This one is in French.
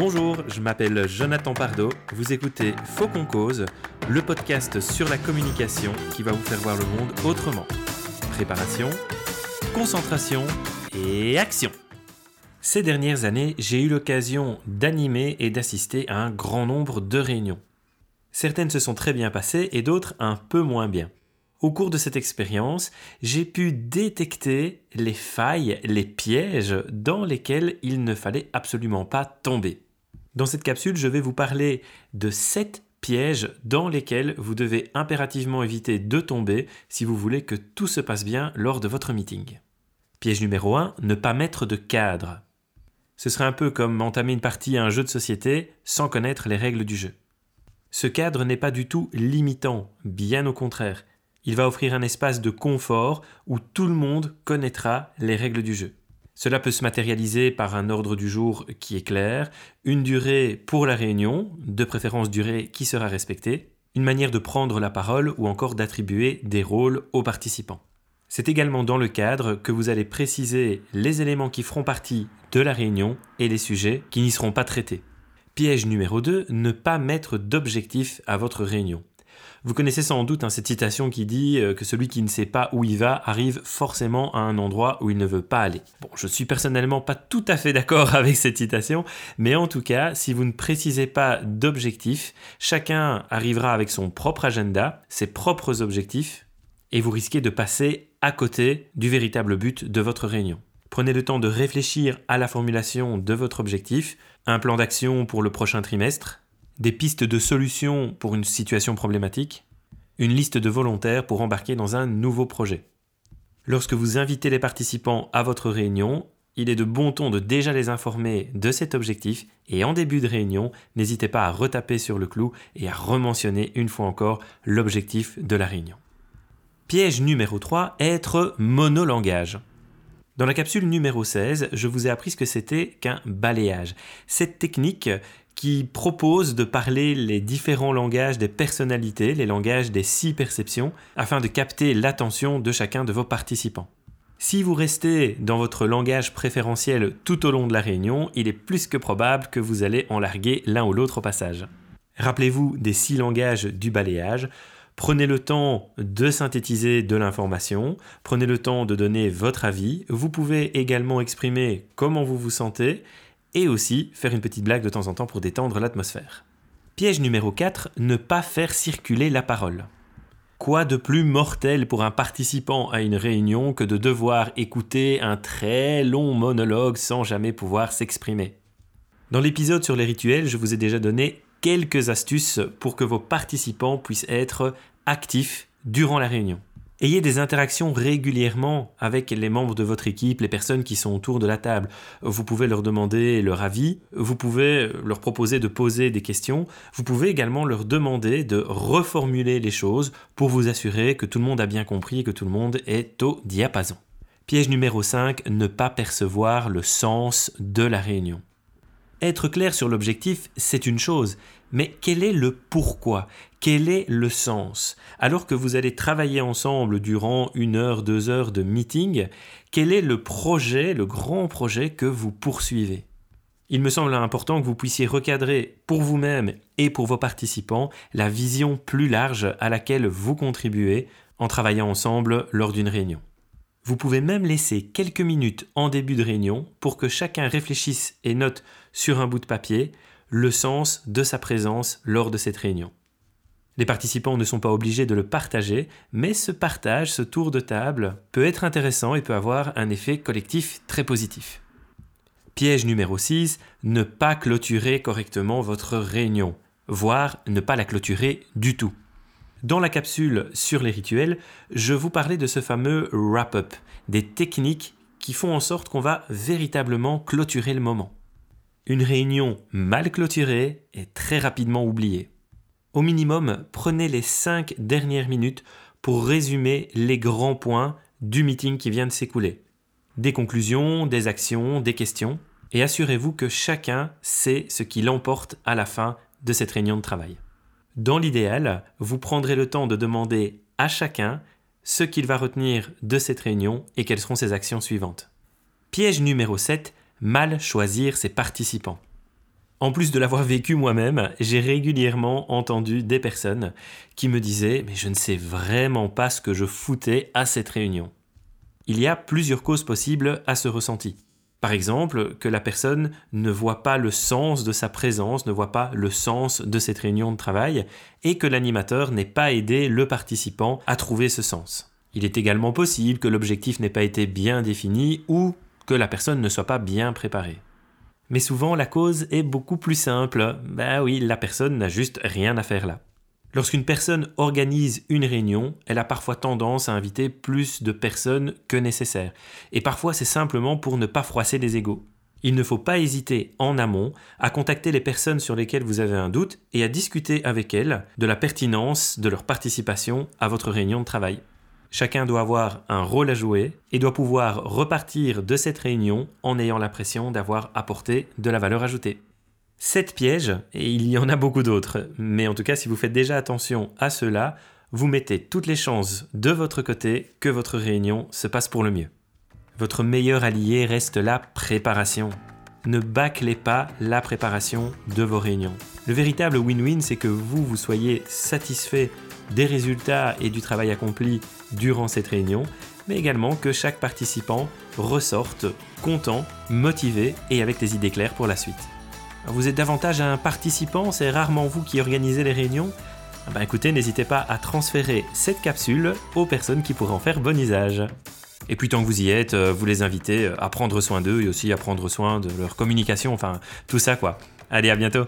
Bonjour, je m'appelle Jonathan Pardo. Vous écoutez Faux qu'on cause, le podcast sur la communication qui va vous faire voir le monde autrement. Préparation, concentration et action. Ces dernières années, j'ai eu l'occasion d'animer et d'assister à un grand nombre de réunions. Certaines se sont très bien passées et d'autres un peu moins bien. Au cours de cette expérience, j'ai pu détecter les failles, les pièges dans lesquels il ne fallait absolument pas tomber. Dans cette capsule, je vais vous parler de 7 pièges dans lesquels vous devez impérativement éviter de tomber si vous voulez que tout se passe bien lors de votre meeting. Piège numéro 1, ne pas mettre de cadre. Ce serait un peu comme entamer une partie à un jeu de société sans connaître les règles du jeu. Ce cadre n'est pas du tout limitant, bien au contraire. Il va offrir un espace de confort où tout le monde connaîtra les règles du jeu. Cela peut se matérialiser par un ordre du jour qui est clair, une durée pour la réunion, de préférence durée qui sera respectée, une manière de prendre la parole ou encore d'attribuer des rôles aux participants. C'est également dans le cadre que vous allez préciser les éléments qui feront partie de la réunion et les sujets qui n'y seront pas traités. Piège numéro 2, ne pas mettre d'objectif à votre réunion. Vous connaissez sans doute hein, cette citation qui dit euh, que celui qui ne sait pas où il va arrive forcément à un endroit où il ne veut pas aller. Bon, je suis personnellement pas tout à fait d'accord avec cette citation, mais en tout cas, si vous ne précisez pas d'objectif, chacun arrivera avec son propre agenda, ses propres objectifs, et vous risquez de passer à côté du véritable but de votre réunion. Prenez le temps de réfléchir à la formulation de votre objectif, un plan d'action pour le prochain trimestre, des pistes de solutions pour une situation problématique, une liste de volontaires pour embarquer dans un nouveau projet. Lorsque vous invitez les participants à votre réunion, il est de bon ton de déjà les informer de cet objectif et en début de réunion, n'hésitez pas à retaper sur le clou et à rementionner une fois encore l'objectif de la réunion. Piège numéro 3, être monolangage. Dans la capsule numéro 16, je vous ai appris ce que c'était qu'un balayage. Cette technique qui propose de parler les différents langages des personnalités, les langages des six perceptions, afin de capter l'attention de chacun de vos participants. Si vous restez dans votre langage préférentiel tout au long de la réunion, il est plus que probable que vous allez en larguer l'un ou l'autre au passage. Rappelez-vous des six langages du balayage. Prenez le temps de synthétiser de l'information, prenez le temps de donner votre avis. Vous pouvez également exprimer comment vous vous sentez et aussi faire une petite blague de temps en temps pour détendre l'atmosphère. Piège numéro 4, ne pas faire circuler la parole. Quoi de plus mortel pour un participant à une réunion que de devoir écouter un très long monologue sans jamais pouvoir s'exprimer? Dans l'épisode sur les rituels, je vous ai déjà donné quelques astuces pour que vos participants puissent être actifs durant la réunion. Ayez des interactions régulièrement avec les membres de votre équipe, les personnes qui sont autour de la table. Vous pouvez leur demander leur avis, vous pouvez leur proposer de poser des questions, vous pouvez également leur demander de reformuler les choses pour vous assurer que tout le monde a bien compris et que tout le monde est au diapason. Piège numéro 5, ne pas percevoir le sens de la réunion. Être clair sur l'objectif, c'est une chose, mais quel est le pourquoi? Quel est le sens? Alors que vous allez travailler ensemble durant une heure, deux heures de meeting, quel est le projet, le grand projet que vous poursuivez? Il me semble important que vous puissiez recadrer pour vous-même et pour vos participants la vision plus large à laquelle vous contribuez en travaillant ensemble lors d'une réunion. Vous pouvez même laisser quelques minutes en début de réunion pour que chacun réfléchisse et note sur un bout de papier le sens de sa présence lors de cette réunion. Les participants ne sont pas obligés de le partager, mais ce partage, ce tour de table, peut être intéressant et peut avoir un effet collectif très positif. Piège numéro 6, ne pas clôturer correctement votre réunion, voire ne pas la clôturer du tout. Dans la capsule sur les rituels, je vous parlais de ce fameux wrap-up, des techniques qui font en sorte qu'on va véritablement clôturer le moment. Une réunion mal clôturée est très rapidement oubliée. Au minimum, prenez les 5 dernières minutes pour résumer les grands points du meeting qui vient de s'écouler. Des conclusions, des actions, des questions, et assurez-vous que chacun sait ce qui l'emporte à la fin de cette réunion de travail. Dans l'idéal, vous prendrez le temps de demander à chacun ce qu'il va retenir de cette réunion et quelles seront ses actions suivantes. Piège numéro 7, mal choisir ses participants. En plus de l'avoir vécu moi-même, j'ai régulièrement entendu des personnes qui me disaient Mais je ne sais vraiment pas ce que je foutais à cette réunion. Il y a plusieurs causes possibles à ce ressenti. Par exemple, que la personne ne voit pas le sens de sa présence, ne voit pas le sens de cette réunion de travail, et que l'animateur n'ait pas aidé le participant à trouver ce sens. Il est également possible que l'objectif n'ait pas été bien défini ou que la personne ne soit pas bien préparée. Mais souvent, la cause est beaucoup plus simple. Ben oui, la personne n'a juste rien à faire là. Lorsqu'une personne organise une réunion, elle a parfois tendance à inviter plus de personnes que nécessaire. Et parfois c'est simplement pour ne pas froisser des égaux. Il ne faut pas hésiter en amont à contacter les personnes sur lesquelles vous avez un doute et à discuter avec elles de la pertinence de leur participation à votre réunion de travail. Chacun doit avoir un rôle à jouer et doit pouvoir repartir de cette réunion en ayant l'impression d'avoir apporté de la valeur ajoutée. 7 pièges, et il y en a beaucoup d'autres, mais en tout cas si vous faites déjà attention à cela, vous mettez toutes les chances de votre côté que votre réunion se passe pour le mieux. Votre meilleur allié reste la préparation. Ne bâclez pas la préparation de vos réunions. Le véritable win-win, c'est que vous, vous soyez satisfait des résultats et du travail accompli durant cette réunion, mais également que chaque participant ressorte content, motivé et avec des idées claires pour la suite. Vous êtes davantage un participant, c'est rarement vous qui organisez les réunions? Ah ben écoutez, n'hésitez pas à transférer cette capsule aux personnes qui pourraient en faire bon usage. Et puis tant que vous y êtes, euh, vous les invitez à prendre soin d'eux et aussi à prendre soin de leur communication, enfin tout ça quoi. Allez, à bientôt